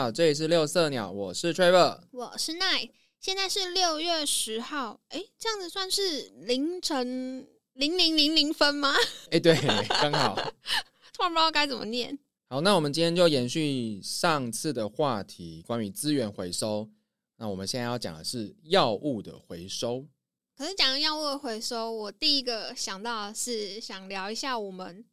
好，这里是六色鸟，我是 Trevor。我是奈，现在是六月十号，哎，这样子算是凌晨零零零零分吗？哎、对，刚好。突然不知道该怎么念。好，那我们今天就延续上次的话题，关于资源回收。那我们现在要讲的是药物的回收。可是讲药物的回收，我第一个想到的是想聊一下我们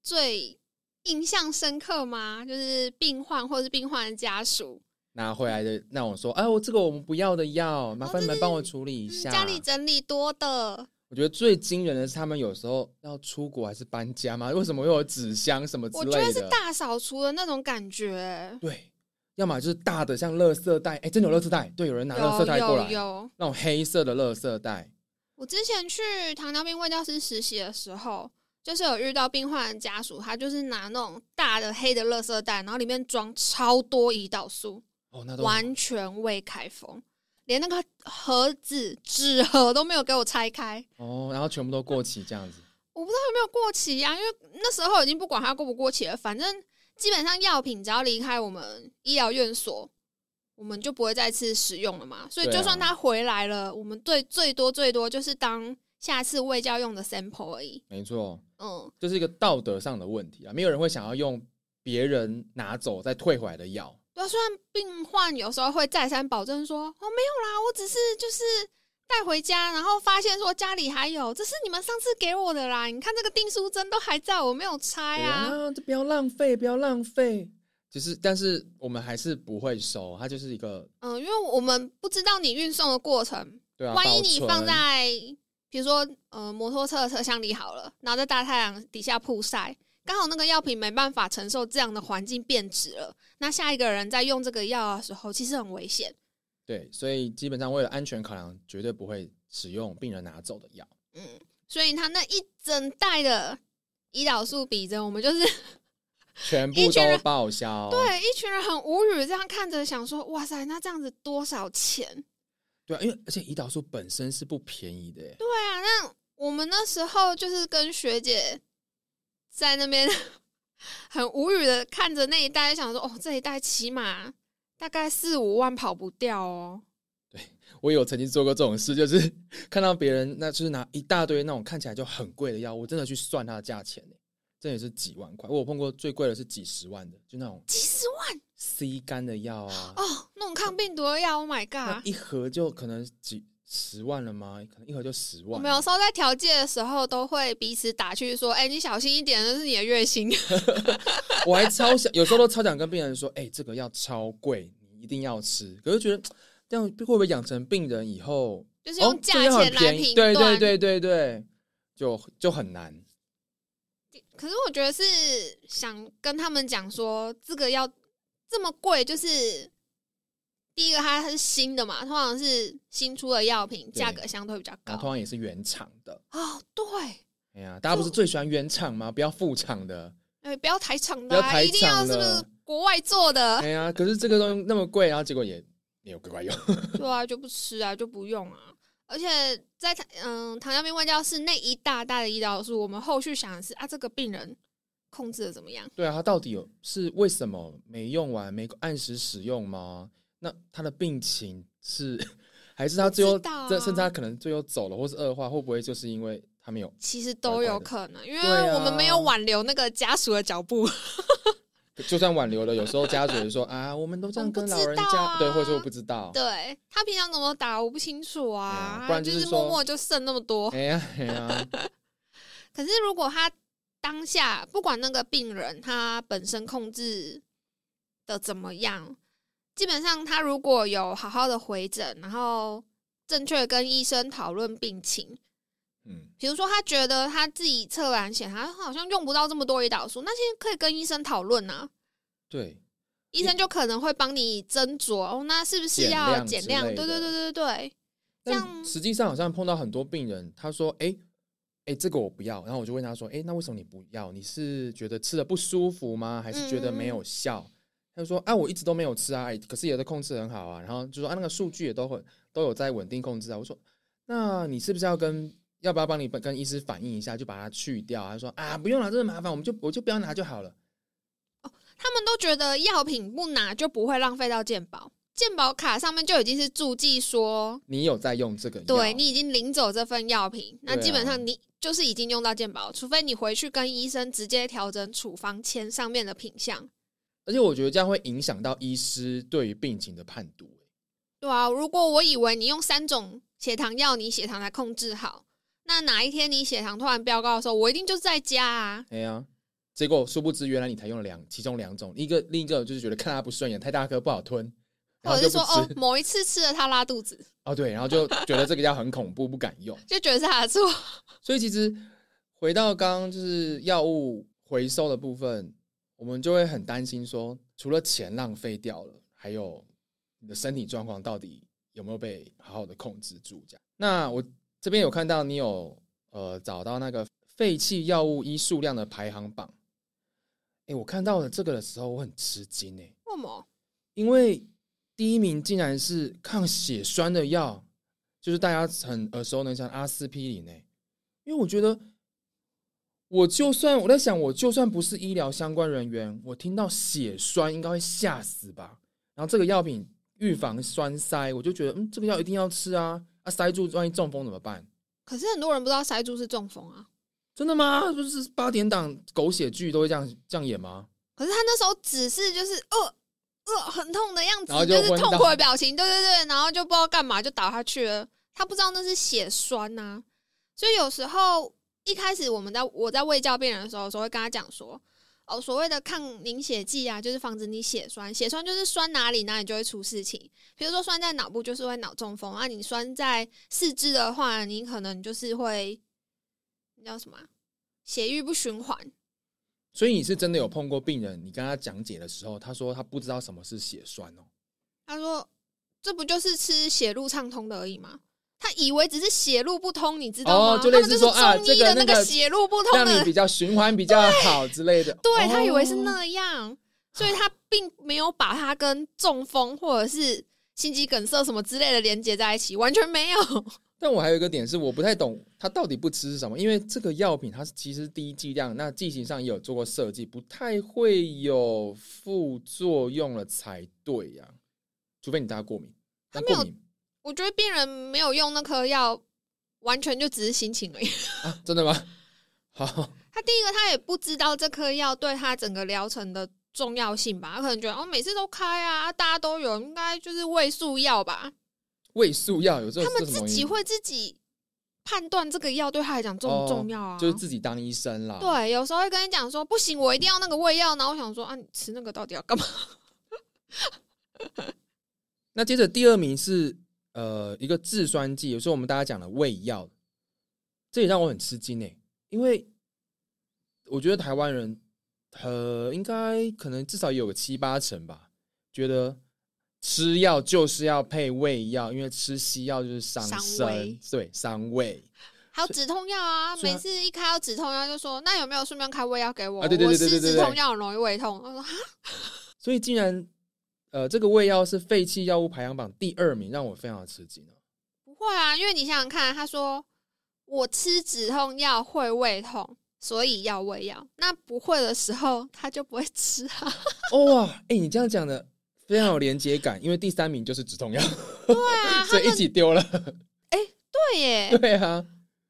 最印象深刻吗？就是病患或是病患的家属，拿回来的那种说，哎，我这个我们不要的药，麻烦你们帮我处理一下。就是家里整理多的，我觉得最惊人的是，他们有时候要出国还是搬家吗？为什么会有纸箱什么之我觉？得是大扫除的那种感觉。对，要么就是大的像垃圾袋，哎，真的有垃圾袋，对，有人拿垃圾袋过来，有有，那种黑色的垃圾袋。我之前去糖尿病卫教师实习的时候，就是有遇到病患的家属，他就是拿那种大的黑的垃圾袋，然后里面装超多胰岛素，哦，那都完全未开封，连那个盒子纸盒都没有给我拆开。哦，然后全部都过期这样子。我不知道有没有过期呀、因为那时候已经不管它过不过期了，反正基本上药品只要离开我们医疗院所，我们就不会再次使用了嘛。所以就算它回来了，我们最最多最多就是当下次喂教用的 sample 而已。没错，嗯，这是一个道德上的问题啊，没有人会想要用别人拿走再退回来的药。对啊，虽然病患有时候会再三保证说，哦，没有啦，我只是就是带回家，然后发现说家里还有，这是你们上次给我的啦，你看这个订书针都还在，我没有拆啊。啊，这不要浪费，不要浪费。只是，但是我们还是不会收，它就是一个嗯，因为我们不知道你运送的过程，对啊，万一你放在比如说呃摩托车的车厢里好了，然后在大太阳底下曝晒，刚好那个药品没办法承受这样的环境变质了，那下一个人在用这个药的时候，其实很危险。对，所以基本上为了安全考量，绝对不会使用病人拿走的药。嗯，所以他那一整袋的胰岛素比针，我们就是全部都报销。对一群人很无语，这样看着想说，哇塞，那这样子多少钱？对啊，因为而且胰岛素本身是不便宜的耶，对啊，那我们那时候就是跟学姐在那边 很无语的看着那一袋，想说，哦，这一袋起码大概四五万跑不掉哦。我有曾经做过这种事，就是 看到别人那就是拿一大堆那种看起来就很贵的药，我真的去算它的价钱耶，真的是几万块。我有碰过最贵的是几十万的，就那种几十万 C 肝的药啊，哦，那种抗病毒的药，Oh my 那 god！一盒就可能几十万了吗？可能一盒就十万。我们有时候在调剂的时候，都会彼此打趣说：“哎、你小心一点，那是你的月薪。我还超想，有时候都超想跟病人说，哎、这个药超贵，你一定要吃。可是觉得 这样会不会养成病人以后”就是用哦价这个药很钱来便宜评断。对对对对对，就就很难。可是我觉得是想跟他们讲说，这个要这么贵，就是第一个它是新的嘛，通常是新出的药品，对价格相对比较高然后。通常也是原厂的。哦，对，哎呀，大家不是最喜欢原厂吗？不要副厂的。哎，不要台厂的、啊，不要台一定要是不是国外做的？哎呀，可是这个东西那么贵，然后结果也没有乖乖用。对啊，就不吃啊，就不用啊。而且在糖嗯糖尿病外教室那一大袋的胰岛素，我们后续想的是啊，这个病人控制的怎么样？对啊，他到底有是为什么没用完，没按时使用吗？那他的病情是还是他最后这、甚至他可能最后走了，或是恶化，会不会就是因为他没有？其实都有可能，因为我们没有挽留那个家属的脚步。就算挽留了，有时候家属也说啊，我们都这样跟老人家，对，或者说我不知道。对他平常怎么打我不清楚哎啊，呀不然就就是默默就剩那么多。哎呀哎呀，可是如果他当下不管那个病人他本身控制的怎么样，基本上他如果有好好的回诊，然后正确跟医生讨论病情，嗯，比如说他觉得他自己测完血，他好像用不到这么多胰岛素，那些可以跟医生讨论啊。对，医生就可能会帮你斟酌哦，那是不是要减量？对对对对对，这样但实际上好像碰到很多病人，他说：“哎、哎、这个我不要。”然后我就问他说：“哎、那为什么你不要？你是觉得吃的不舒服吗？还是觉得没有效？”他就说：“啊，我一直都没有吃啊，哎可是也都控制很好啊。”然后就说：“啊，那个数据也都很都有在稳定控制啊。”我说：“那你是不是要跟要不要帮你跟医师反映一下，就把它去掉？”他说：“啊，不用了，这个麻烦，我们就我就不要拿就好了。哦他们都觉得药品不拿就不会浪费到健保，健保卡上面就已经是注记说，你有在用这个药？对你已经领走这份药品，那对啊基本上你就是已经用到健保，除非你回去跟医生直接调整处方签上面的品项。而且我觉得这样会影响到医师对于病情的判读。对啊，如果我以为你用三种血糖药，你血糖才控制好，那哪一天你血糖突然飙高的时候，我一定就是在家啊。哎呀，结果殊不知原来你才用了两其中两种，一个另一个就是觉得看他不顺眼，太大颗不好吞，然或者是说哦，某一次吃了它拉肚子，哦对，然后就觉得这个药很恐怖，不敢用。就觉得是他的错。所以其实回到刚刚就是药物回收的部分，我们就会很担心说，除了钱浪费掉了，还有你的身体状况到底有没有被好好的控制住？这样。那我这边有看到你有呃找到那个废弃药物依数量的排行榜，哎，我看到了这个的时候，我很吃惊哎，为什么？因为第一名竟然是抗血栓的药，就是大家很耳熟能详的阿司匹林诶。因为我觉得，我就算我在想，我就算不是医疗相关人员，我听到血栓应该会吓死吧。然后这个药品预防栓塞，我就觉得，嗯，这个药一定要吃啊！啊，塞住万一中风怎么办？可是很多人不知道塞住是中风啊。真的吗？就是八点档狗血剧都会这样这样演吗？可是他那时候只是就是呃呃很痛的样子，然后就就是痛苦的表情，对对对，然后就不知道干嘛就倒下去了。他不知道那是血栓呐、所以有时候一开始我们在我在喂教病人的时候，有时候会跟他讲说，哦，所谓的抗凝血剂啊，就是防止你血栓，血栓就是栓哪里哪里就会出事情。比如说栓在脑部就是会脑中风，啊，你栓在四肢的话，你可能就是会那叫什么啊、血液不循环。所以你是真的有碰过病人，你跟他讲解的时候，他说他不知道什么是血栓哦。他说：“这不就是吃血路畅通的而已吗？”他以为只是血路不通，你知道吗？哦就类似说啊他们就是中医的这个那个血路不通的，让你比较循环比较好之类的。对他以为是哦那样，所以他并没有把它跟中风或者是心肌梗塞什么之类的连接在一起，完全没有。但我还有一个点是，我不太懂他到底不吃是什么，因为这个药品它是其实低剂量，那剂型上也有做过设计，不太会有副作用了才对呀、除非你大家过敏。但他没有过敏我觉得病人没有用那颗药，完全就只是心情而已。啊，真的吗？好，他第一个，他也不知道这颗药对他整个疗程的重要性吧？他可能觉得哦，每次都开啊，大家都有，应该就是胃素药吧？胃素药有这他们自己会自己判断这个药对他来讲重不哦重要啊？就是自己当医生啦。，对，有时候会跟你讲说不行，我一定要那个胃药。然后我想说啊，你吃那个到底要干嘛？那接着第二名是呃一个制酸剂，有时候我们大家讲的胃药，这也让我很吃惊诶，因为我觉得台湾人呃应该可能至少也有个七八成吧，觉得吃药就是要配胃药，因为吃西药就是伤伤身，对伤胃。还有止痛药啊，每次一开到止痛药就说那有没有顺便开胃药给我？啊对对对对对我吃止痛药很容易胃痛。我说哈，所以竟然呃这个胃药是废弃药物排行榜第二名，让我非常的吃惊啊。不会啊，因为你想想看，他说我吃止痛药会胃痛，所以要胃药。那不会的时候他就不会吃啊。哦哇，哎、你这样讲的非常有连接感，因为第三名就是止痛药，对啊，所以一起丢了。对耶，对啊，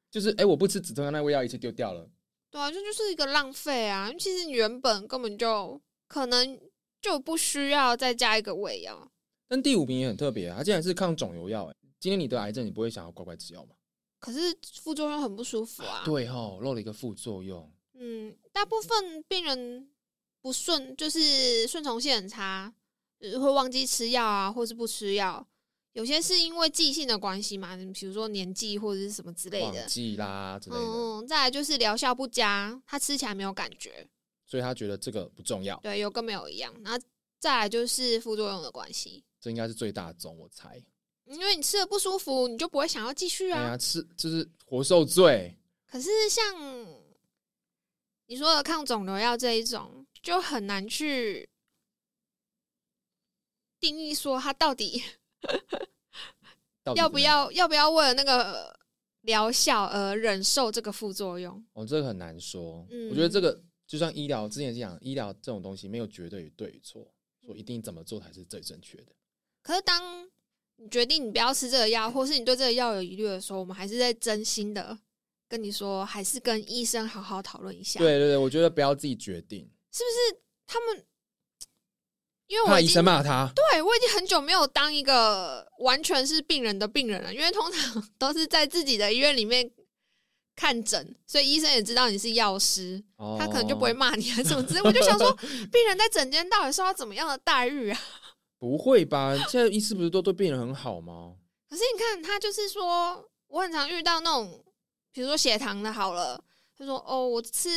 就是哎、我不吃止痛药，那味药一起丢掉了。对啊，这就是一个浪费啊。其实你原本根本就可能就不需要再加一个胃药。但第五名也很特别啊，它竟然是抗肿瘤药。哎，今天你得癌症，你不会想要乖乖吃药吗？可是副作用很不舒服啊。对哈，漏了一个副作用。嗯，大部分病人不顺，就是顺从性很差，就是会忘记吃药啊，或是不吃药。有些是因为记性的关系嘛，比如说年纪或者是什么之类的忘。记啦之类的，嗯，再来就是疗效不佳，他吃起来没有感觉，所以他觉得这个不重要，对，有跟没有一样。然后再来就是副作用的关系，这应该是最大宗，我猜。因为你吃的不舒服，你就不会想要继续啊。吃就是活受罪。可是像你说的抗肿瘤药这一种，就很难去定义说他到底要不？要要不要为了那个疗效而忍受这个副作用。哦，这个很难说。嗯我觉得这个就像医疗之前讲，医疗这种东西没有绝对与对与错，说一定怎么做才是最正确的。可是当你决定你不要吃这个药，或是你对这个药有疑虑的时候，我们还是在真心的跟你说，还是跟医生好好讨论一下。对对对，我觉得不要自己决定，是不是他们？因为我怕医生骂他。对我已经很久没有当一个完全是病人的病人了，因为通常 都是在自己的医院里面看诊，所以医生也知道你是药师，哦他可能就不会骂你啊什么之类。我就想说，病人在诊间到底受到怎么样的待遇啊？不会吧？现在医师不是都对病人很好吗？可是你看，他就是说，我很常遇到那种，比如说血糖的，好了，他说哦，我吃，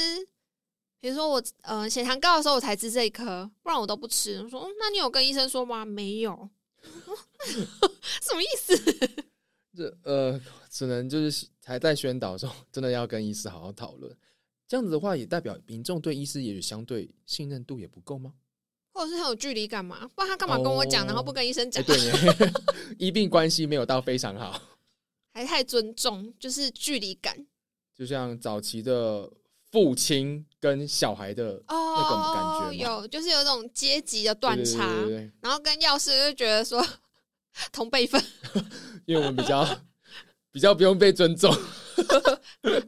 比如说我呃血糖高的时候我才吃这一颗，不然我都不吃。我说，嗯那你有跟医生说吗？没有，什么意思？这呃，只能就是还在宣导中，真的要跟医师好好讨论。这样子的话，也代表民众对医师也许相对信任度也不够吗？或者是很有距离感嘛？不然他干嘛跟我讲，哦然后不跟医生哎、讲？对耶，医病关系没有到非常好。还太尊重，就是距离感就像早期的父亲跟小孩的哦，那种感觉吗有就是有一种阶级的断差，然后跟药师就觉得说 同辈分。因为我们比较 比较不用被尊重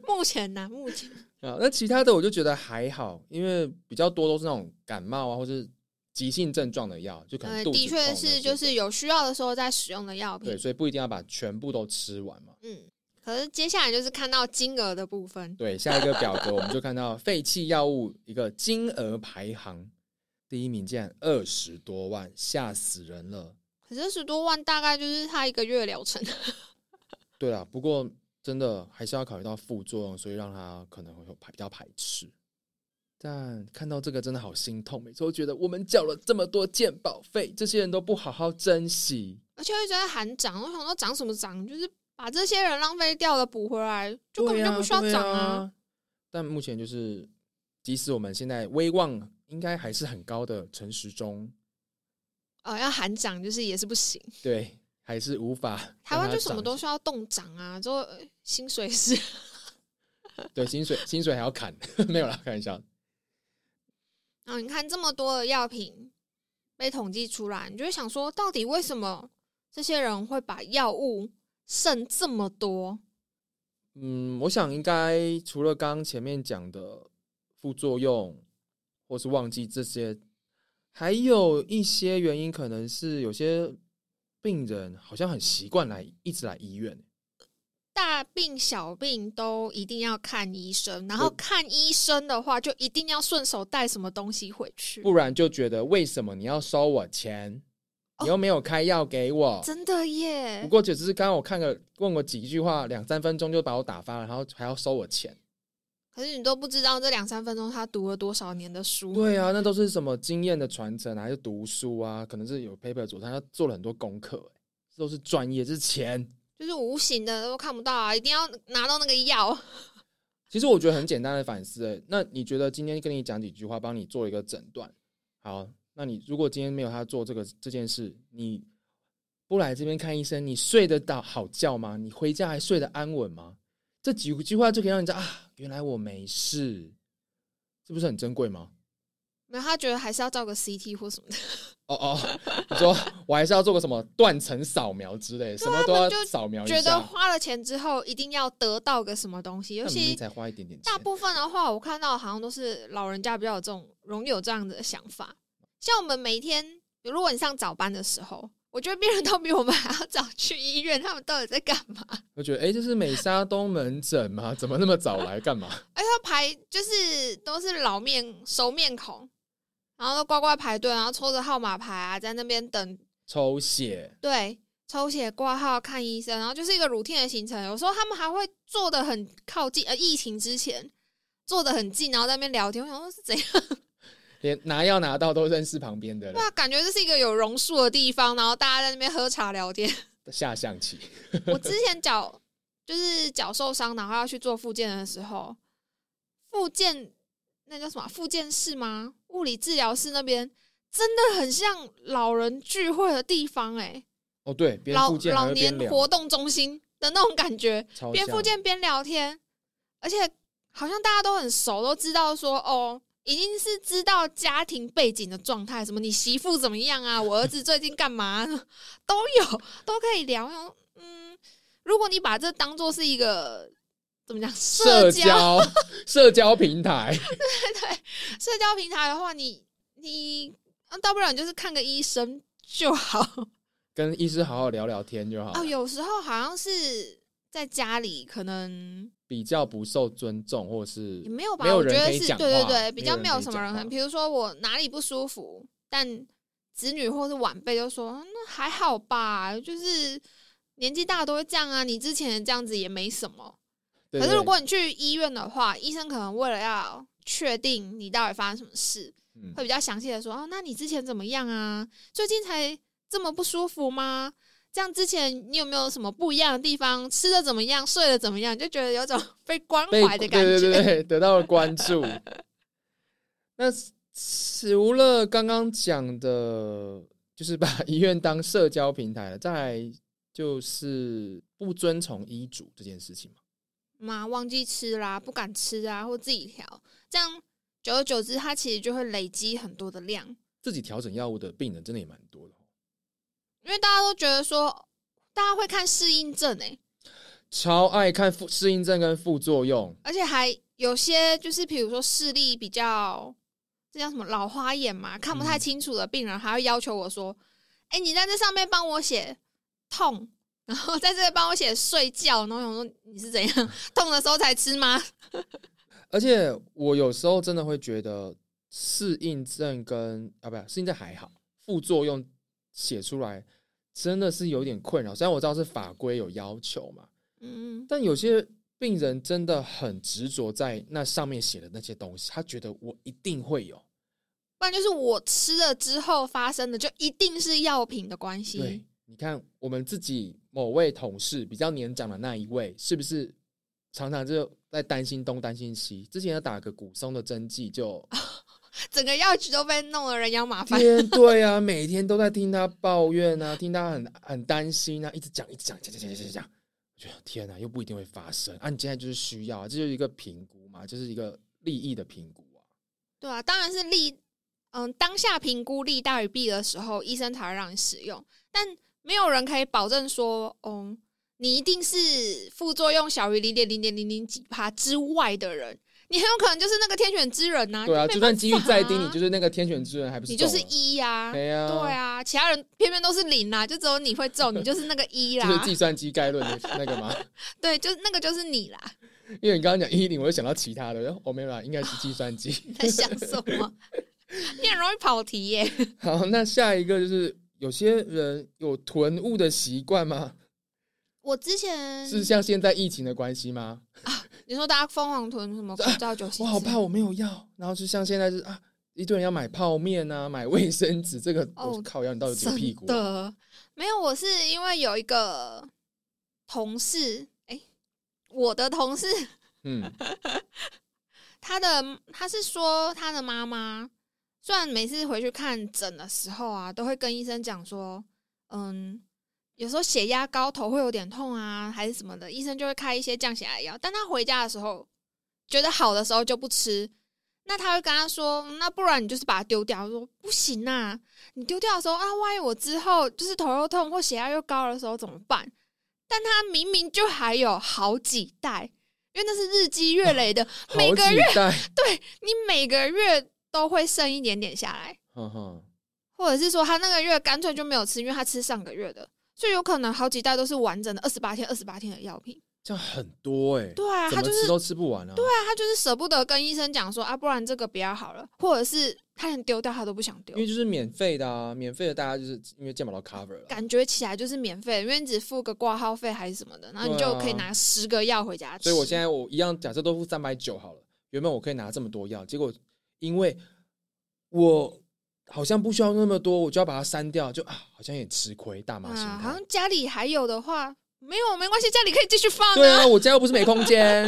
目前呢，目前啊。那其他的我就觉得还好，因为比较多都是那种感冒啊，或是急性症状的药，就可能的确是就是有需要的时候再使用的药对，品。所以不一定要把全部都吃完嘛。嗯，可是接下来就是看到金额的部分。对，下一个表格我们就看到废弃药物一个金额排行，第一名竟然二十多万，吓死人了。可是二十多万大概就是他一个月的疗程。对啊，不过真的还是要考虑到副作用，所以让他可能会有排比较排斥。但看到这个真的好心痛，每次都觉得我们缴了这么多健保费，这些人都不好好珍惜。而且一直在喊涨，我想说涨什么涨？就是把这些人浪费掉了补回来，就根本就不需要涨啊。但目前就是，即使我们现在威望应该还是很高的陈时中，呃，要喊涨就是也是不行。对，还是无法 台湾就什么都需要动涨啊，之后呃薪水是 对，薪水薪水还要砍，没有啦，开玩笑。然后你看这么多的药品被统计出来，你就会想说，到底为什么这些人会把药物剩这么多？嗯，我想应该除了刚刚前面讲的副作用，或是忘记这些，还有一些原因，可能是有些病人好像很习惯来一直来医院。大病小病都一定要看医生，然后看医生的话，就一定要顺手带什么东西回去。不然就觉得为什么你要收我钱？你又没有开药给我。真的耶不！过就只是刚刚我看个问我几句话，两三分钟就把我打发了，然后还要收我钱。可是你都不知道这两三分钟他读了多少年的书。对啊，那都是什么经验的传承啊，还是读书啊？可能是有 paper 佐证，他做了很多功课、欸，这都是专业，这是钱。就是无形的都看不到啊，一定要拿到那个药。其实我觉得很简单的反思、欸，那你觉得今天跟你讲几句话，帮你做一个诊断，好，那你如果今天没有他做这个这件事，你不来这边看医生，你睡得到好觉吗？你回家还睡得安稳吗？这几句话就可以让你知道啊，原来我没事，这不是很珍贵吗？没有，他觉得还是要照个 CT 或什么的。哦哦，你说我还是要做个什么断层扫描之类，什么都要扫描一觉得。花了钱之后一定要得到个什么东西，尤其才花一点点钱大，部分的话，我看到好像都是老人家比较有这种容易有这样子的想法。像我们每一天，如果你上早班的时候，我觉得病人都比我们还要早去医院，他们到底在干嘛？我觉得哎、诶这是美沙东门诊吗？怎么那么早来干嘛？而且他排就是都是老面熟面孔，然后都乖乖排队，然后抽着号码牌啊，在那边等抽血，对，抽血挂号看医生，然后就是一个 routine 的行程。有时候他们还会坐的很靠近，呃，疫情之前坐的很近，然后在那边聊天。我想说是怎样？连拿药拿到都认识旁边的人对，啊，感觉这是一个有榕树的地方，然后大家在那边喝茶聊天。下象棋。我之前脚就是脚受伤，然后要去做复健的时候，复健那叫什么？复健室吗？物理治疗室那边真的很像老人聚会的地方、欸，哦，对，边老老年活动中心的那种感觉。边复健边聊天，而且好像大家都很熟，都知道说哦，已经是知道家庭背景的状态，什么你媳妇怎么样啊，我儿子最近干嘛，都有都可以聊。嗯，如果你把这当做是一个怎么讲社交 社交平台，对对，社交平台的话，你你大不了你就是看个医生就好，跟医师好好聊聊天就好。哦，有时候好像是在家里可能。比较不受尊重，或是也没有吧？没有人可以讲对对对，比较没有什么人。比如说我哪里不舒服，但子女或是晚辈就说那还好吧，就是年纪大都会这样啊。你之前这样子也没什么。可是如果你去医院的话，医生可能为了要确定你到底发生什么事，会比较详细的说哦，那你之前怎么样啊？最近才这么不舒服吗？这样之前你有没有什么不一样的地方？吃的怎么样？睡的怎么样？就觉得有种被关怀的感觉，对对对，得到了关注。那除了刚刚讲的，就是把医院当社交平台了，再来就是不遵从医嘱这件事情嘛？妈忘记吃啦，不敢吃啊，或自己调，这样久而久之，它其实就会累积很多的量。自己调整药物的病人真的也蛮多的。因为大家都觉得说，大家会看适应症诶，超爱看副适应症跟副作用，而且还有些就是，比如说视力比较，这叫什么老花眼嘛，看不太清楚的病人，还会要求我说：“哎，你在这上面帮我写痛，然后在这里帮我写睡觉。”然后我说：“你是怎样 痛的时候才吃吗？” 而且我有时候真的会觉得适应症跟啊，不适应症还好，副作用。写出来真的是有点困扰，虽然我知道是法规有要求嘛，嗯，但有些病人真的很执着在那上面写的那些东西，他觉得我一定会有，不然就是我吃了之后发生的，就一定是药品的关系。对，你看我们自己某位同事比较年长的那一位，是不是常常就在担心东担心西？之前要打个骨松的针剂就。整个药局都被弄得人仰马翻。对啊，每天都在听他抱怨啊，听他很很担心啊，一直讲，一直讲，讲讲讲讲讲。我觉得天哪，又不一定会发生啊！你现在就是需要，这就是一个评估嘛，就是一个利益的评估啊。对啊，当然是利，嗯，当下评估利大于弊的时候，医生才会让你使用。但没有人可以保证说，嗯，你一定是副作用小于零点零点零零几帕之外的人。你很有可能就是那个天选之人呐！对啊，就算几率再低，你就是那个天选之人，还不是你就是一呀？对啊，对啊，其他人偏偏都是零啊，就只有你会中，你就是那个一啦。就是计算机概论的那个吗？对，就那个就是你啦。因为你刚刚讲一零，我就想到其他的，我没有，应该是计算机。在想什么？你很容易跑题耶。好，那下一个就是有些人有囤物的习惯吗？我之前是像现在疫情的关系吗？啊，你说大家疯狂囤什么口罩、酒精？我好怕我没有要，然后就像现在是啊，一堆人要买泡面啊，买卫生纸，这个我靠，要你到底几屁股？的没有，我是因为有一个同事，哎，我的同事，嗯，他的他是说他的妈妈，虽然每次回去看诊的时候啊，都会跟医生讲说，嗯。有时候血压高，头会有点痛啊，还是什么的，医生就会开一些降血压药。但他回家的时候觉得好的时候就不吃，那他会跟他说：“那不然你就是把它丢掉。”说：“不行啊，你丢掉的时候啊，万一我之后就是头又痛或血压又高的时候怎么办？”但他明明就还有好几袋，因为那是日积月累的，每个月 对你每个月都会剩一点点下来，或者是说他那个月干脆就没有吃，因为他吃上个月的。就有可能好几袋都是完整的二十八天、二十八天的药品，这样很多哎。对啊，他就是都吃不完啊。对啊，他就是舍不得跟医生讲说啊，不然这个不要好了，或者是他连丢掉他都不想丢，因为就是免费的啊，免费的大家就是因为健保都 cover 了，感觉起来就是免费，因为你只付个挂号费还是什么的，然后你就可以拿十个药回家吃。所以我现在我一样，假设都付三百九好了，原本我可以拿这么多药，结果因为我。好像不需要那么多，我就要把它删掉，就啊，好像也吃亏，大妈心态。好像家里还有的话，没有没关系，家里可以继续放。对啊，我家又不是没空间。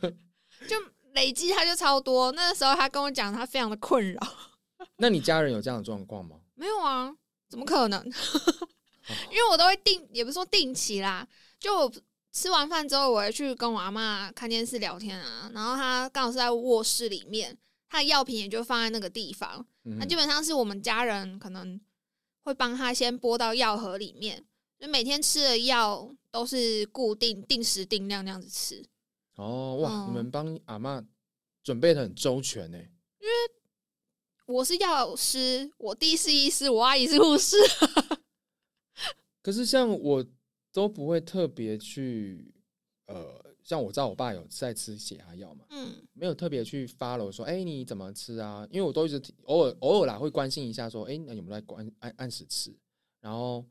就累积它就超多。那时候他跟我讲，他非常的困扰。那你家人有这样的状况吗？没有啊，怎么可能？因为我都会定，也不是说定期啦，就吃完饭之后，我会去跟我阿妈看电视聊天啊。然后他刚好是在卧室里面。他的药品也就放在那个地方。那基本上是我们家人可能会帮他先拨到药盒里面，就每天吃的药都是固定定时定量那样子吃。哦，哇！你们帮阿妈准备的很周全呢。因为我是药师，我弟是医师，我阿姨是护士。可是像我都不会特别去，呃，像我知道我爸有在吃血压药嘛，嗯，没有特别去 follow 说，哎，你怎么吃啊？因为我都一直偶尔偶尔啦会关心一下，说，哎，那有没有在关按按时吃？然后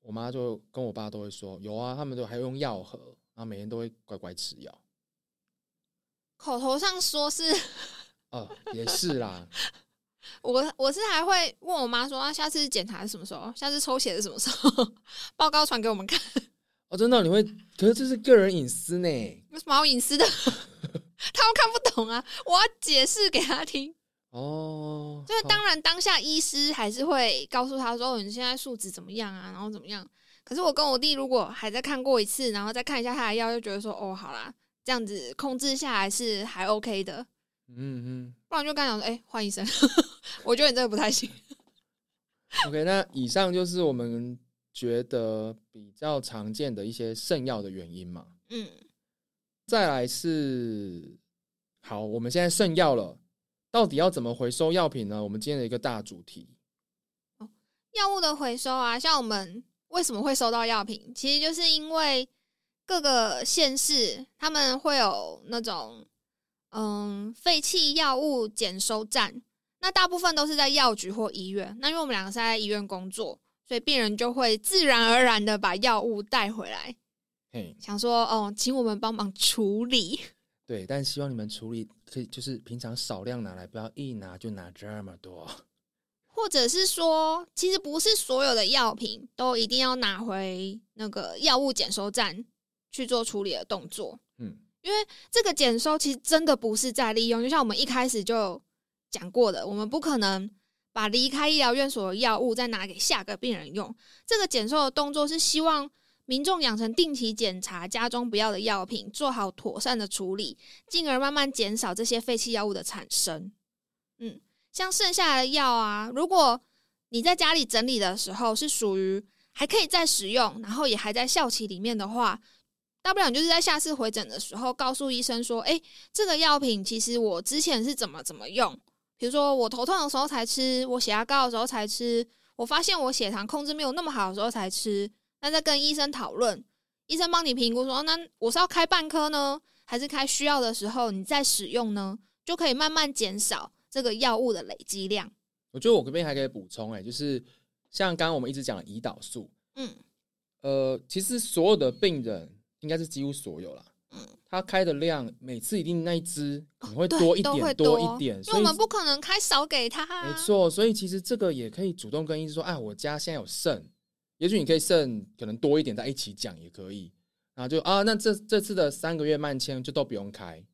我妈就跟我爸都会说，有啊，他们都还用药盒。然后每天都会乖乖吃药，口头上说是，哦，也是啦。我我是还会问我妈说，啊，下次检查是什么时候？下次抽血是什么时候？报告传给我们看。哦，真的？你会？可是这是个人隐私呢。有什么好隐私的？他们看不懂啊！我要解释给他听。哦，就是当然，当下医师还是会告诉他说，你现在数值怎么样啊？然后怎么样？可是我跟我弟如果还在看过一次，然后再看一下他的药，就觉得说哦，好啦，这样子控制下来是还 OK 的。嗯嗯，不然就刚讲说，哎，换医生，我觉得你这个不太行。OK，那以上就是我们觉得比较常见的一些肾药的原因嘛。嗯，再来是好，我们现在肾药了，到底要怎么回收药品呢？我们今天的一个大主题。哦，药物的回收啊，像我们。为什么会收到药品？其实就是因为各个县市他们会有那种嗯废弃药物检收站，那大部分都是在药局或医院。那因为我们两个是在医院工作，所以病人就会自然而然的把药物带回来，想说哦，请我们帮忙处理。对，但希望你们处理可以就是平常少量拿来，不要一拿就拿这么多。或者是说，其实不是所有的药品都一定要拿回那个药物检收站去做处理的动作。嗯，因为这个检收其实真的不是在利用，就像我们一开始就讲过的，我们不可能把离开医疗院所的药物再拿给下个病人用。这个减收的动作是希望民众养成定期检查家中不要的药品，做好妥善的处理，进而慢慢减少这些废弃药物的产生。嗯。像剩下的药啊，如果你在家里整理的时候是属于还可以再使用，然后也还在效期里面的话，大不了就是在下次回诊的时候告诉医生说：“哎，这个药品其实我之前是怎么怎么用，比如说我头痛的时候才吃，我血压高的时候才吃，我发现我血糖控制没有那么好的时候才吃。”那再跟医生讨论，医生帮你评估说：“那我是要开半颗呢，还是开需要的时候你再使用呢？”就可以慢慢减少。这个药物的累积量，我觉得我这边还可以补充，哎，就是像刚刚我们一直讲的胰岛素，嗯，呃，其实所有的病人应该是几乎所有啦，嗯，他开的量每次一定那一只可能会多一点，多一点，所以我们不可能开少给他，没错，所以其实这个也可以主动跟医生说，哎，我家现在有剩，也许你可以剩可能多一点，在一起讲也可以，然后就啊，那这这次的三个月慢签就都不用开。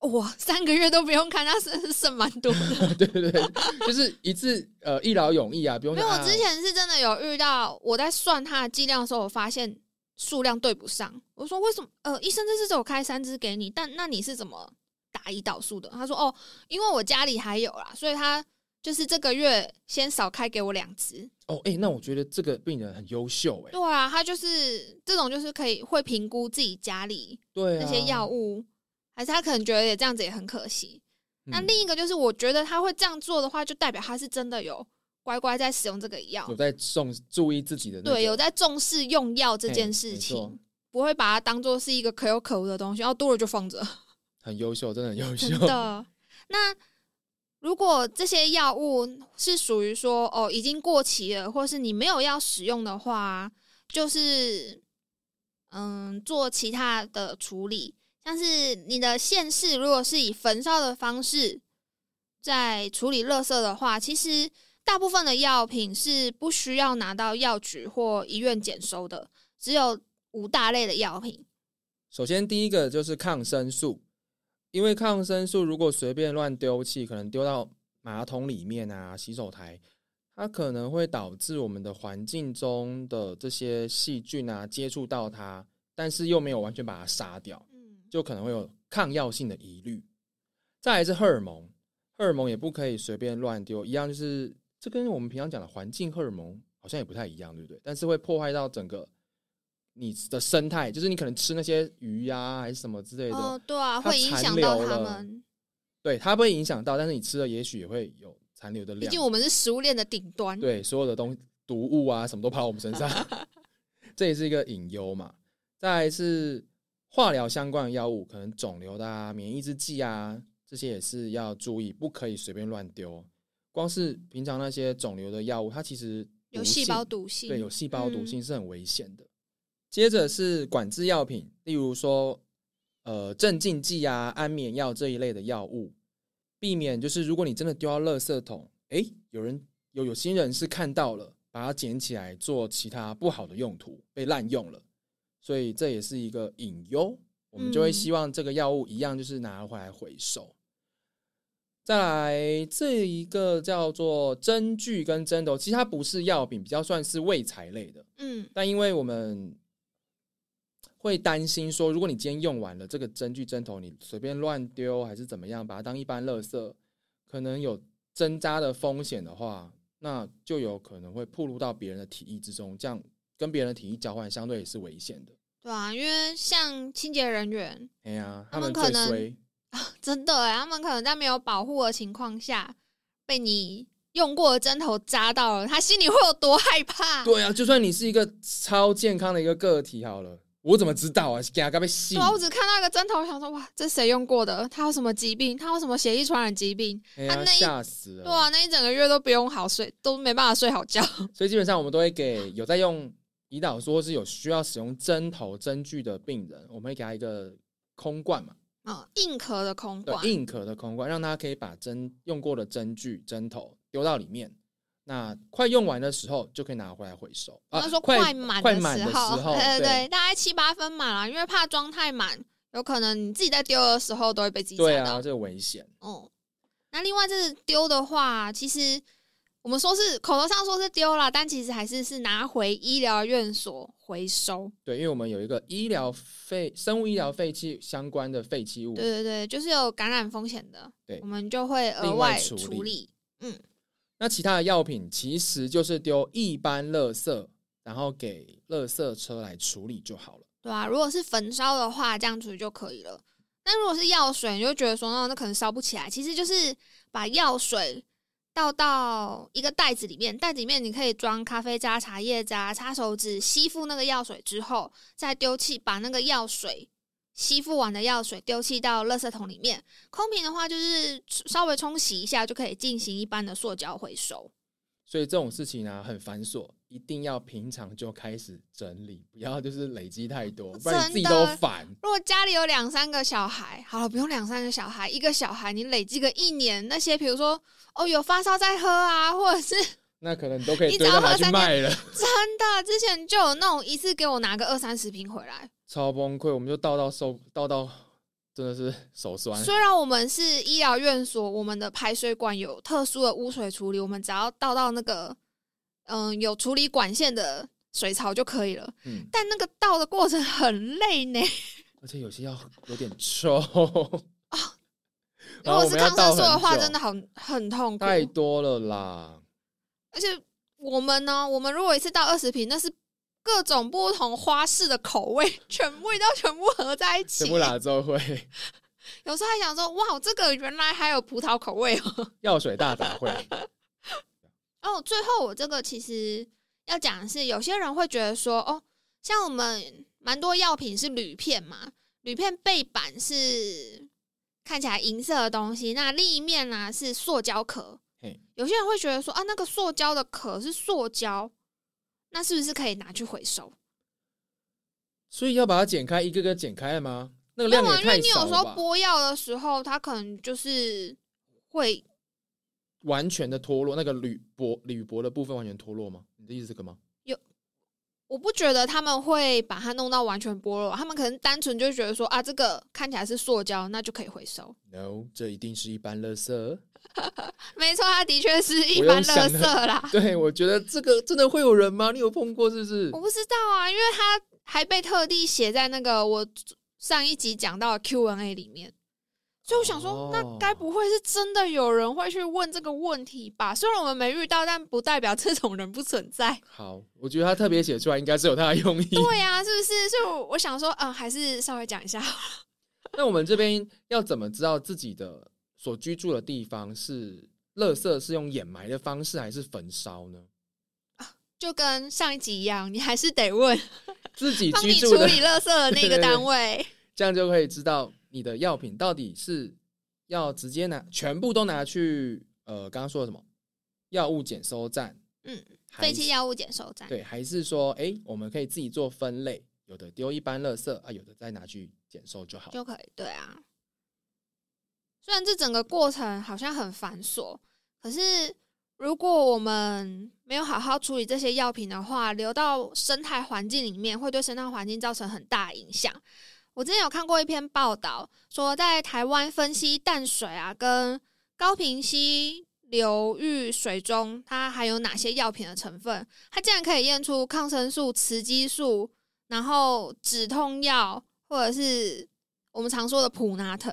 哇，三个月都不用看，那是剩蛮多的。对对对，就是一次呃一劳永逸啊，不用。因为我之前是真的有遇到，我在算它的剂量的时候，我发现数量对不上。我说为什么？呃，医生这次只有开三支给你，但那你是怎么打胰岛素的？他说哦，因为我家里还有啦，所以他就是这个月先少开给我两支。哦，哎，那我觉得这个病人很优秀哎。对啊，他就是这种，就是可以会评估自己家里对那些药物。还是他可能觉得也这样子也很可惜。那另一个就是，我觉得他会这样做的话，就代表他是真的有乖乖在使用这个药，有在重注意自己的对，有在重视用药这件事情，不会把它当做是一个可有可无的东西，然后多了就放着。很优秀，真的很优秀。真的。那如果这些药物是属于说哦已经过期了，或是你没有要使用的话，就是嗯做其他的处理。像是你的县市，如果是以焚烧的方式在处理垃圾的话，其实大部分的药品是不需要拿到药局或医院检收的，只有五大类的药品。首先，第一个就是抗生素，因为抗生素如果随便乱丢弃，可能丢到马桶里面啊、洗手台，它可能会导致我们的环境中的这些细菌啊接触到它，但是又没有完全把它杀掉。就可能会有抗药性的疑虑。再来是荷尔蒙，荷尔蒙也不可以随便乱丢，一样就是这跟我们平常讲的环境荷尔蒙好像也不太一样，对不对？但是会破坏到整个你的生态，就是你可能吃那些鱼呀、还是什么之类的，哦，对啊，会影响到它们。对它不会影响到，但是你吃了也许也会有残留的量毕竟。我们是食物链的顶端。对，所有的东毒物啊，什么都跑到我们身上，这也是一个隐忧嘛。再来是化疗相关的药物，可能肿瘤的啊、免疫制剂啊，这些也是要注意，不可以随便乱丢。光是平常那些肿瘤的药物，它其实有细胞毒性，对，有细胞毒嗯性是很危险的。接着是管制药品，例如说呃镇静剂啊、安眠药这一类的药物，避免就是如果你真的丢到垃圾桶，诶，有人有有心人是看到了，把它捡起来做其他不好的用途，被滥用了，所以这也是一个隐忧。我们就会嗯希望这个药物一样就是拿回来回收。再来这一个叫做针具跟针头，其实它不是药品，比较算是卫材类的。嗯，但因为我们会担心说，如果你今天用完了这个针具针头，你随便乱丢还是怎么样，把它当一般垃圾，可能有针扎的风险的话，那就有可能会暴露到别人的体液之中，这样跟别人的体液交换，相对也是危险的。对啊，因为像清洁人员，哎呀，他他们们可能最衰，真的哎，他们可能在没有保护的情况下，被你用过的针头扎到了，他心里会有多害怕？对啊，就算你是一个超健康的一个个体好了，我怎么知道啊？给他该被吸对，啊，我只看到一个针头，想说哇，这谁用过的？他有什么疾病？他有什么血液传染疾病？哎呀啊，那吓死了。对啊，那一整个月都不用好睡，都没办法睡好觉。所以基本上我们都会给有在用胰岛素或是有需要使用针头针具的病人，我们会给他一个空罐嘛，嗯，硬壳的空罐，硬壳的空罐，让它可以把针用过的针具针头丢到里面。那快用完的时候就可以拿回来回收。啊他说快满快满的时候，对对大概七八分满啦，因为怕装太满，有可能你自己在丢的时候都会被自己对啊。这个危险。哦，那另外这丢的话，其实我们说是口头上说是丢了，但其实还是是拿回医疗院所回收。对，因为我们有一个医疗废生物医疗废弃相关的废弃物，对对对，就是有感染风险的，对我们就会额外外处理处理。那其他的药品其实就是丢一般垃圾，然后给垃圾车来处理就好了。对啊，如果是焚烧的话，这样处理就可以了。那如果是药水，你就觉得说，那那可能烧不起来。其实就是把药水倒到一个袋子里面，袋子里面你可以装咖啡渣、茶叶渣、擦手纸，吸附那个药水之后，再丢弃，把那个药水吸附完的药水丢弃到垃圾桶里面。空瓶的话，就是稍微冲洗一下就可以进行一般的塑胶回收。所以这种事情呢、很繁琐，一定要平常就开始整理，不要就是累积太多，不然你自己都烦。如果家里有两三个小孩，好了，不用两三个小孩，一个小孩你累积个一年，那些比如说哦有发烧在喝啊，或者是 那可能你都可以你堆到拿去只要喝三卖了，真的之前就有那种一次给我拿个二三十瓶回来。超崩溃。我们就倒到手倒到真的是手酸。虽然我们是医疗院所，我们的排水管有特殊的污水处理，我们只要倒到那个嗯有处理管线的水槽就可以了，嗯，但那个倒的过程很累呢。而且有些要有点臭 如果是抗生素的话，真的的很很痛苦。太多了啦。而且我们呢，我们如果一次倒二十瓶，那是各种不同花式的口味，全部味道全部合在一起全。部拿之后会有时候还想说，哇，这个原来还有葡萄口味哦。药水大杂烩。哦，最后我这个其实要讲的是，有些人会觉得说，哦，像我们蛮多药品是铝片嘛，铝片背板是看起来银色的东西，那另一面呢、是塑胶壳嘿。有些人会觉得说，啊，那个塑胶的壳是塑胶，那是不是可以拿去回收？所以要把它剪开，一个个剪开了吗？那个量也因为你有时候？剥药的时候，它可能就是会完全的脱落，那个铝箔铝箔的部分完全脱落吗？你的意思是这个吗？我不觉得他们会把它弄到完全剥落，他们可能单纯就觉得说啊，这个看起来是塑胶，那就可以回收。No，这一定是一般垃圾。没错，它的确是一般垃圾啦。对，我觉得这个真的会有人吗？你有碰过是不是我？不知道啊，因为它还被特地写在那个我上一集讲到的 Q&A 里面，所以我想说，那哦该不会是真的有人会去问这个问题吧？虽然我们没遇到，但不代表这种人不存在。好，我觉得他特别写出来，应该是有他的用意。对呀、是不是？所以我我想说，嗯，还是稍微讲一下。那我们这边要怎么知道自己的所居住的地方是垃圾是用掩埋的方式，还是焚烧呢？就跟上一集一样，你还是得问自己帮你居住的，处理垃圾的那个对对对单位。这样就可以知道你的药品到底是要直接拿全部都拿去呃，刚刚说的什么药物检收站，嗯，废弃药物检收站。对，还是说，哎、我们可以自己做分类，有的丢一般垃圾啊，有的再拿去检收就好。就可以。对啊，虽然这整个过程好像很繁琐，可是如果我们没有好好处理这些药品的话，流到生态环境里面，会对生态环境造成很大影响。我之前有看过一篇报道，说在台湾分析淡水啊跟高平溪流域水中，它含有哪些药品的成分，它竟然可以验出抗生素、雌激素，然后止痛药，或者是我们常说的普拿疼。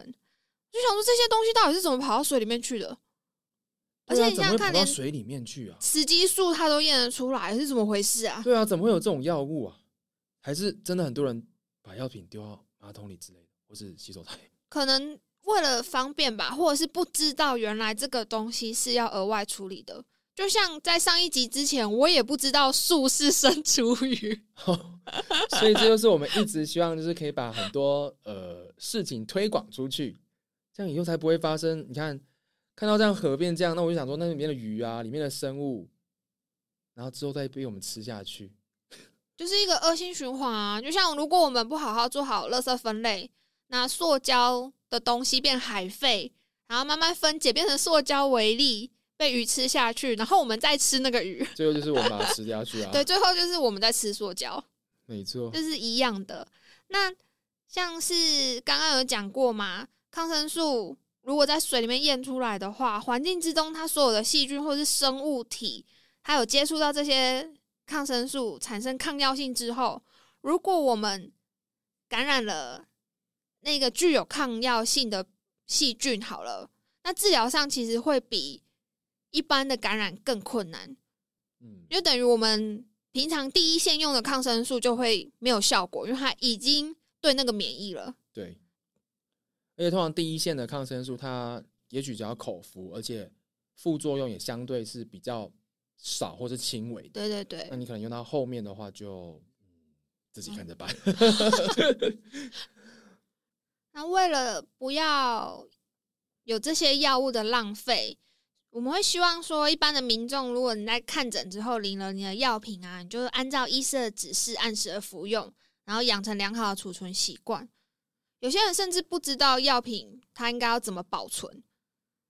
就想说这些东西到底是怎么跑到水里面去的？而且你怎么会跑想想看，连到水里面去啊？雌激素它都验得出来，是怎么回事啊？对啊，怎么会有这种药物啊？还是真的很多人把药品丢到马桶里之类的，或是洗手台？可能为了方便吧，或者是不知道原来这个东西是要额外处理的。就像在上一集之前，我也不知道树是生厨余。所以这就是我们一直希望，就是可以把很多呃事情推广出去，这样以后才不会发生。你看，看到这样河边这样，那我就想说，那里面的鱼啊，里面的生物，然后之后再被我们吃下去，就是一个恶性循环啊！就像如果我们不好好做好垃圾分类，那塑胶的东西变海废，然后慢慢分解变成塑胶微粒，被鱼吃下去，然后我们再吃那个鱼，最后就是我们把它吃下去啊。对，，最后就是我们在吃塑胶，没错就。是一样的。那像是刚刚有讲过嘛，抗生素如果在水里面验出来的话，环境之中它所有的细菌或是生物体，它有接触到这些抗生素产生抗药性之后，如果我们感染了那个具有抗药性的细菌，好了，那治疗上其实会比一般的感染更困难。嗯，就等于我们平常第一线用的抗生素就会没有效果，因为它已经对那个免疫了。对。而且通常第一线的抗生素，它也许只要口服，而且副作用也相对是比较少或是轻微的。对对对那，你可能用到后面的话就，嗯自己看着办。那为了不要有这些药物的浪费，我们会希望说，一般的民众，如果你在看诊之后领了你的药品啊，你就按照医师的指示按时的服用，然后养成良好的储存习惯。有些人甚至不知道药品它应该要怎么保存。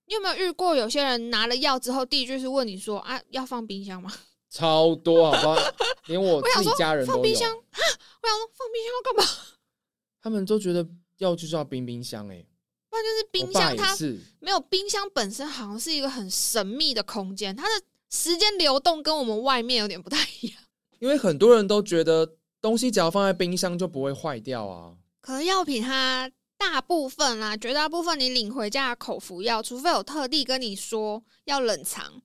你有没有遇过有些人拿了药之后，第一句是问你说啊，要放冰箱吗？超多，好不好？连我自己家人都有放冰箱，，哈我想说放冰箱要干嘛？他们都觉得药就是要冰冰箱、欸。不然就是冰箱它是，没有冰箱本身好像是一个很神秘的空间，它的时间流动跟我们外面有点不太一样。因为很多人都觉得东西只要放在冰箱就不会坏掉啊。可是药品它大部分啊，绝大部分你领回家的口服药，除非有特地跟你说要冷藏，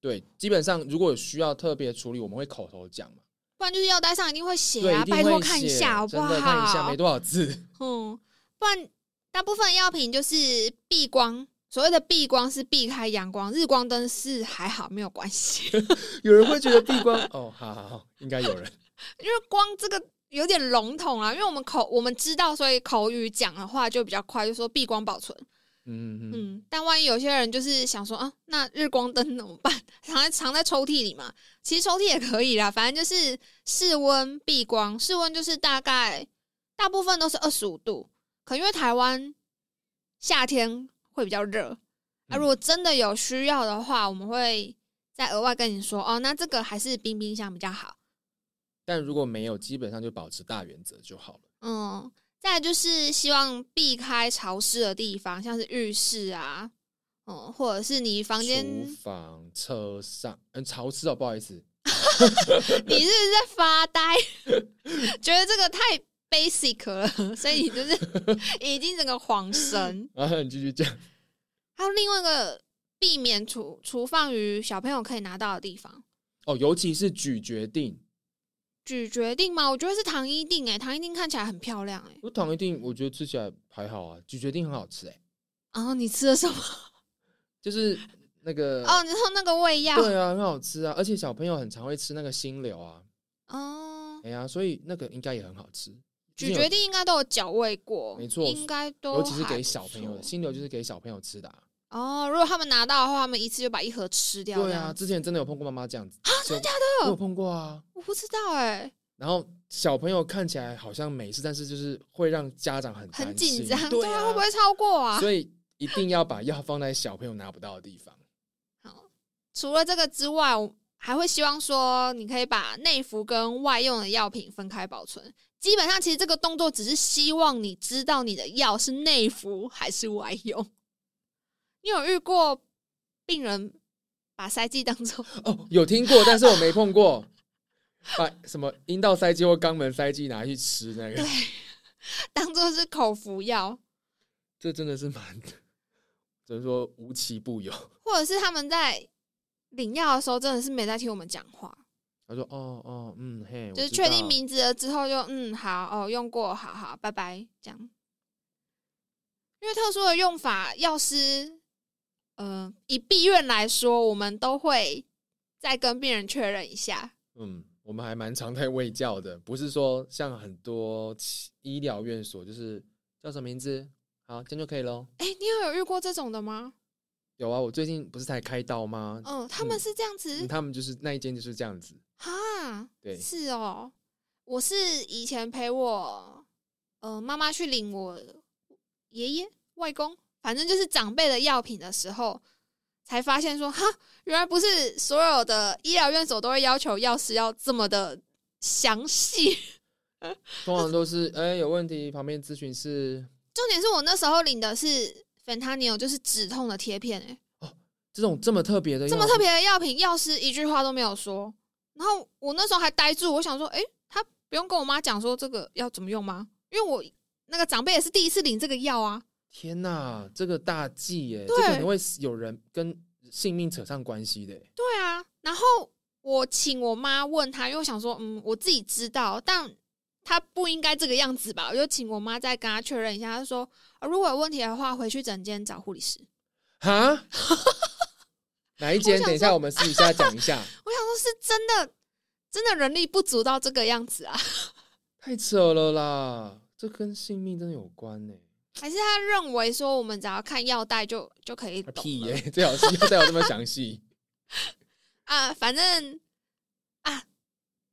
对，基本上如果有需要特别处理，我们会口头讲嘛。不然就是药袋上一定会写对，啊，拜托看一下好不好？看一下，没多少字。嗯，不然大部分药品就是避光。所谓的避光是避开阳光，日光灯是还好没有关系，有人会觉得避光哦，好好好，应该有人。因为光这个有点笼统啊，因为我们口我们知道，所以口语讲的话就比较快，就说避光保存。嗯嗯但万一有些人就是想说啊，那日光灯怎么办？藏在藏在抽屉里嘛？其实抽屉也可以啦，反正就是室温避光，室温就是大概大部分都是二十五度，可因为台湾夏天会比较热，啊，嗯如果真的有需要的话，我们会再额外跟你说哦，那这个还是冰冰箱比较好。但如果没有，基本上就保持大原则就好了。嗯，再来就是希望避开潮湿的地方，像是浴室啊，嗯，或者是你房间，厨房、车上，嗯，潮湿哦，不好意思。你是不是在发呆？觉得这个太 basic 了，所以你就是 已经整个恍神。然后你继续讲。还有另外一个避免储储放于小朋友可以拿到的地方，哦，尤其是咀嚼定，咀嚼定吗？我觉得是糖衣定哎、糖衣定看起来很漂亮哎、我糖一定我觉得吃起来还好啊，咀嚼定很好吃哎、然后你吃了什么？就是那个哦，你说那个胃药？对啊，很好吃啊，而且小朋友很常会吃那个心流啊，哦，哎呀，所以那个应该也很好吃。咀嚼定应该都有嚼味过，没错应该都尤其是给小朋友的心流，就是给小朋友吃的、啊。哦，如果他们拿到的话，他们一次就把一盒吃掉。对啊，之前真的有碰过妈妈这样子啊，真的假的我有碰过啊。我不知道哎、然后小朋友看起来好像没事，但是就是会让家长很很紧张，对啊，会不会超过啊？所以一定要把药放在小朋友拿不到的地方。好，除了这个之外，我还会希望说，你可以把内服跟外用的药品分开保存。基本上，其实这个动作只是希望你知道你的药是内服还是外用。你有遇过病人把塞剂当做哦，有听过，但是我没碰过。把什么阴道塞剂或肛门塞剂拿去吃那个，对 当做是口服药，这真的是蛮，只能说无奇不有。或者是他们在领药的时候真的是没在听我们讲话，他说：“哦哦，嗯嘿，就是确定名字了之后就嗯好哦用过好好拜拜这样。因为特殊的用法，药师呃以闭院来说，我们都会再跟病人确认一下。嗯，我们还蛮常在喂教的，不是说像很多其医疗院所，就是叫什么名字，好，这样就可以喽。哎、你有有遇过这种的吗？有啊，我最近不是才开刀吗？嗯，他们是这样子嗯他们就是那一间就是这样子，哈，对，是哦。我是以前陪我呃妈妈去领我爷爷外公，反正就是长辈的药品的时候，才发现说哈，原来不是所有的医疗院所都会要求药师要这么的详细。通常都是哎、有问题，旁边咨询室重点是我那时候领的是 Fentanyl，就是止痛的贴片、欸，这种这么特别的，这么特，别的药品，药师一句话都没有说。然后我那时候还呆住，我想说，诶，他不用跟我妈讲说这个要怎么用吗？因为我那个长辈也是第一次领这个药啊。天哪，这个大忌耶，这可能会有人跟性命扯上关系的耶。对啊，然后我请我妈问他，因为我想说，嗯，我自己知道，但他不应该这个样子吧？我就请我妈再跟他确认一下。他说、啊如果有问题的话，回去整间找护理师。哈，哪一间？等一下，我们私底下讲一下。我想说，是真的，真的人力不足到这个样子啊？太扯了啦，这跟性命真的有关呢。还是他认为说我们只要看药袋就就可以懂了屁耶，最好是要再有这么详细。啊？反正啊，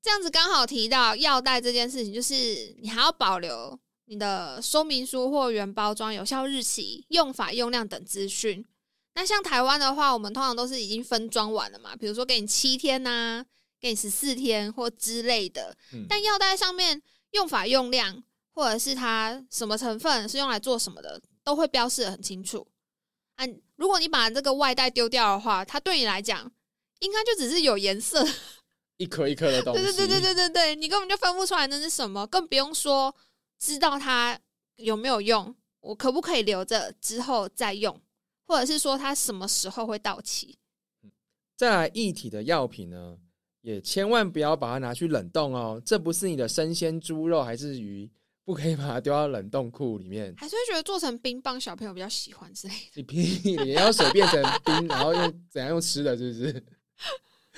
这样子刚好提到药袋这件事情，就是你还要保留你的说明书或原包装、有效日期、用法、用量等资讯。那像台湾的话，我们通常都是已经分装完了嘛，比如说给你七天呐、给你十四天或之类的。嗯，但药袋上面用法、用量，或者是它什么成分是用来做什么的，都会标示的很清楚。啊，如果你把这个外袋丢掉的话，它对你来讲应该就只是有颜色，一颗一颗的东西。对对对对对对对，你根本就分不出来那是什么，更不用说知道它有没有用，我可不可以留着之后再用，或者是说它什么时候会到期。再来一体的药品呢，也千万不要把它拿去冷冻哦。这不是你的生鲜猪肉还是鱼，不可以把它丢到冷冻库里面。还是会觉得做成冰棒，小朋友比较喜欢之类的。你屁，你要水变成冰，然后用怎样用吃的，是不是？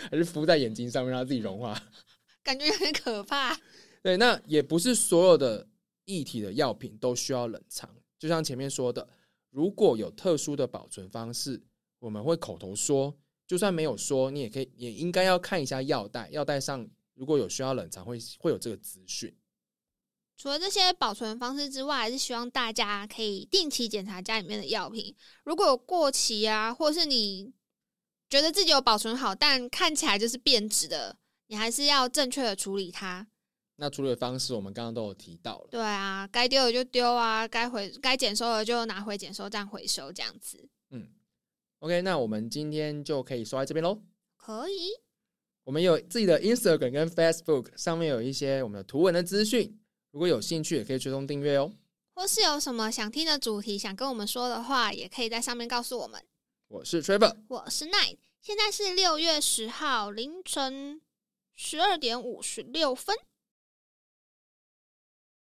还是敷在眼睛上面让它自己融化？感觉有点可怕。对，那也不是所有的液体的药品都需要冷藏。就像前面说的，如果有特殊的保存方式，我们会口头说；就算没有说，你也可以，也应该要看一下药袋，药袋上如果有需要冷藏，会会有这个资讯。除了这些保存方式之外，还是希望大家可以定期检查家里面的药品，如果有过期啊，或是你觉得自己有保存好，但看起来就是变质的，你还是要正确的处理它。那处理的方式，我们刚刚都有提到了。对啊，该丢的就丢啊，该回该检收的就拿回检收站回收，这样子嗯 OK，那我们今天就可以说在这边喽。可以。我们有自己的 Instagram 跟 Facebook，上面有一些我们的图文的资讯。如果有兴趣，也可以追踪订阅哦。或是有什么想听的主题想跟我们说的话，也可以在上面告诉我们。我是 Trevor，我是 Night，现在是六月十号凌晨十二点五十六分。